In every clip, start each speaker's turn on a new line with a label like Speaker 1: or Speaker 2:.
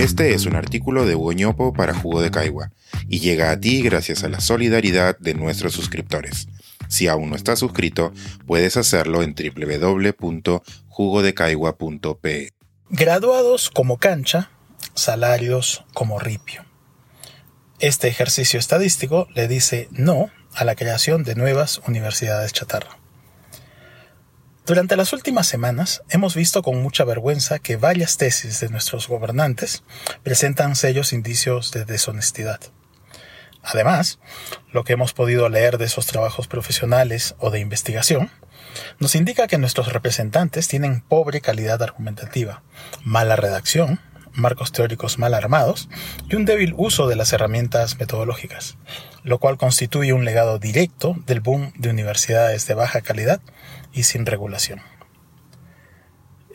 Speaker 1: Este es un artículo de Hugo para Jugo de Caigua y llega a ti gracias a la solidaridad de nuestros suscriptores. Si aún no estás suscrito, puedes hacerlo en www.jugodecaigua.pe.
Speaker 2: Graduados como cancha, salarios como ripio. Este ejercicio estadístico le dice no a la creación de nuevas universidades chatarra. Durante las últimas semanas hemos visto con mucha vergüenza que varias tesis de nuestros gobernantes presentan sellos indicios de deshonestidad. Además, lo que hemos podido leer de esos trabajos profesionales o de investigación nos indica que nuestros representantes tienen pobre calidad argumentativa, mala redacción, marcos teóricos mal armados y un débil uso de las herramientas metodológicas, lo cual constituye un legado directo del boom de universidades de baja calidad y sin regulación.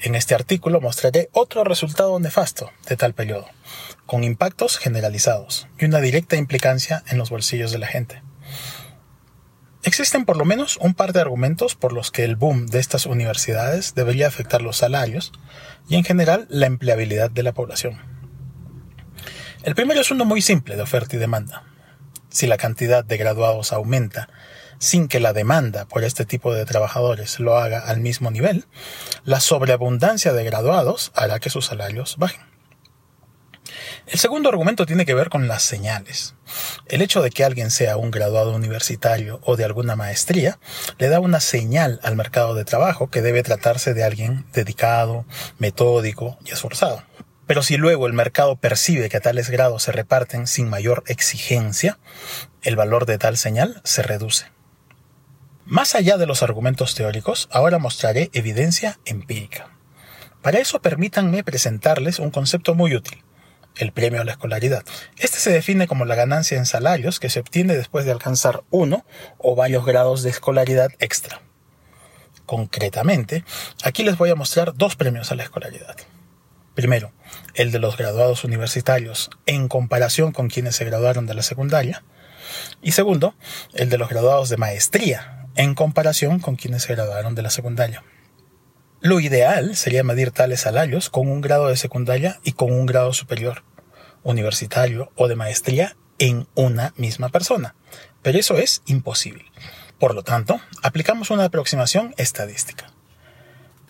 Speaker 2: En este artículo mostraré otro resultado nefasto de tal periodo, con impactos generalizados y una directa implicancia en los bolsillos de la gente. Existen por lo menos un par de argumentos por los que el boom de estas universidades debería afectar los salarios y en general la empleabilidad de la población. El primero es uno muy simple de oferta y demanda. Si la cantidad de graduados aumenta sin que la demanda por este tipo de trabajadores lo haga al mismo nivel, la sobreabundancia de graduados hará que sus salarios bajen. El segundo argumento tiene que ver con las señales. El hecho de que alguien sea un graduado universitario o de alguna maestría le da una señal al mercado de trabajo que debe tratarse de alguien dedicado, metódico y esforzado. Pero si luego el mercado percibe que tales grados se reparten sin mayor exigencia, el valor de tal señal se reduce. Más allá de los argumentos teóricos, ahora mostraré evidencia empírica. Para eso permítanme presentarles un concepto muy útil, el premio a la escolaridad. Este se define como la ganancia en salarios que se obtiene después de alcanzar uno o varios grados de escolaridad extra. Concretamente, aquí les voy a mostrar dos premios a la escolaridad. Primero, el de los graduados universitarios en comparación con quienes se graduaron de la secundaria. Y segundo, el de los graduados de maestría en comparación con quienes se graduaron de la secundaria. Lo ideal sería medir tales salarios con un grado de secundaria y con un grado superior, universitario o de maestría en una misma persona, pero eso es imposible. Por lo tanto, aplicamos una aproximación estadística.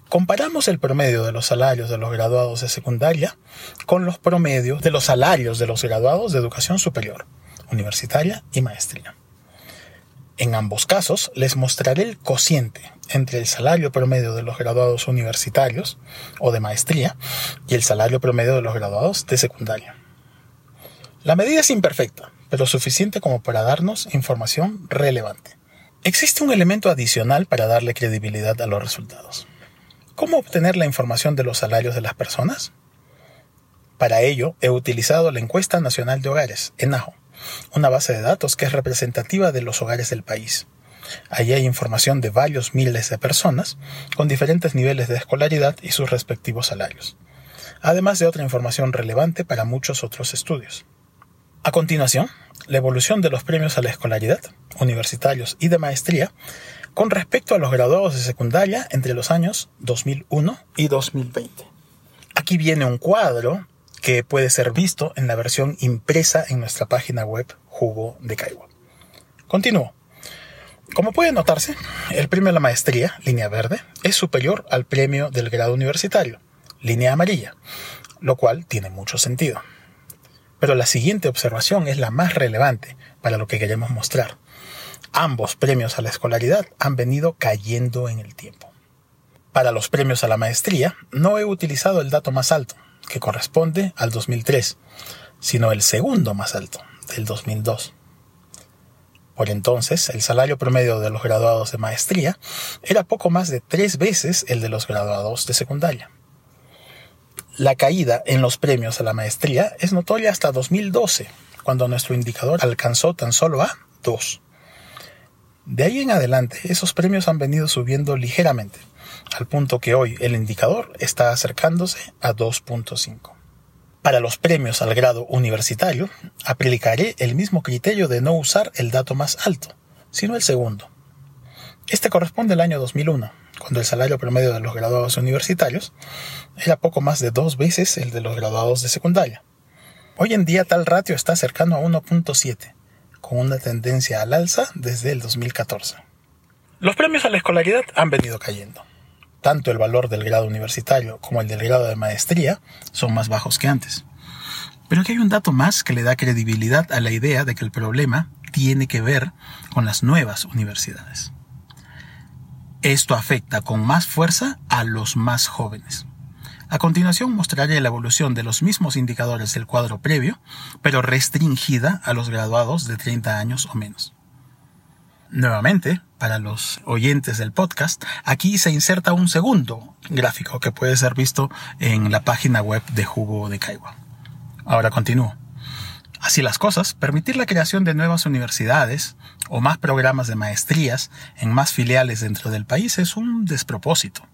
Speaker 2: Comparamos el promedio de los salarios de los graduados de secundaria con los promedios de los salarios de los graduados de educación superior, universitaria y maestría. En ambos casos les mostraré el cociente entre el salario promedio de los graduados universitarios o de maestría y el salario promedio de los graduados de secundaria. La medida es imperfecta, pero suficiente como para darnos información relevante. Existe un elemento adicional para darle credibilidad a los resultados. ¿Cómo obtener la información de los salarios de las personas? Para ello, he utilizado la encuesta nacional de hogares, ENAHO, una base de datos que es representativa de los hogares del país. Allí hay información de varios miles de personas con diferentes niveles de escolaridad y sus respectivos salarios, además de otra información relevante para muchos otros estudios. A continuación, la evolución de los premios a la escolaridad, universitarios y de maestría, con respecto a los graduados de secundaria entre los años 2001 y 2020. Aquí viene un cuadro que puede ser visto en la versión impresa en nuestra página web Jugo de Caigua. Continúo. Como puede notarse, el premio a la maestría, línea verde, es superior al premio del grado universitario, línea amarilla, lo cual tiene mucho sentido. Pero la siguiente observación es la más relevante para lo que queremos mostrar. Ambos premios a la escolaridad han venido cayendo en el tiempo. Para los premios a la maestría no he utilizado el dato más alto, que corresponde al 2003, sino el segundo más alto, del 2002. Por entonces, el salario promedio de los graduados de maestría era poco más de tres veces el de los graduados de secundaria. La caída en los premios a la maestría es notoria hasta 2012, cuando nuestro indicador alcanzó tan solo a 2. De ahí en adelante, esos premios han venido subiendo ligeramente, al punto que hoy el indicador está acercándose a 2.5. Para los premios al grado universitario, aplicaré el mismo criterio de no usar el dato más alto, sino el segundo. Este corresponde al año 2001, cuando el salario promedio de los graduados universitarios era poco más de dos veces el de los graduados de secundaria. Hoy en día tal ratio está cercano a 1.7, con una tendencia al alza desde el 2014. Los premios a la escolaridad han venido cayendo. Tanto el valor del grado universitario como el del grado de maestría son más bajos que antes. Pero aquí hay un dato más que le da credibilidad a la idea de que el problema tiene que ver con las nuevas universidades. Esto afecta con más fuerza a los más jóvenes. A continuación mostraré la evolución de los mismos indicadores del cuadro previo, pero restringida a los graduados de 30 años o menos. Nuevamente, para los oyentes del podcast, aquí se inserta un segundo gráfico que puede ser visto en la página web de Jugo de Caigua. Ahora continúo. Así las cosas, permitir la creación de nuevas universidades o más programas de maestrías en más filiales dentro del país es un despropósito.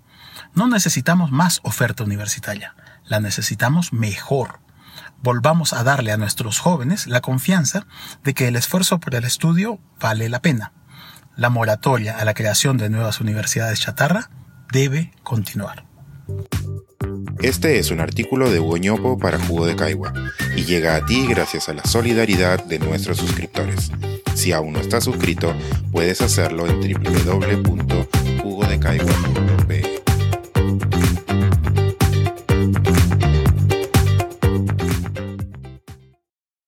Speaker 2: No necesitamos más oferta universitaria, la necesitamos mejor. Volvamos a darle a nuestros jóvenes la confianza de que el esfuerzo por el estudio vale la pena. La moratoria a la creación de nuevas universidades chatarra debe continuar.
Speaker 1: Este es un artículo de Hugo para Jugo de Caigua y llega a ti gracias a la solidaridad de nuestros suscriptores. Si aún no estás suscrito, puedes hacerlo en www.jugodecaigua.pe.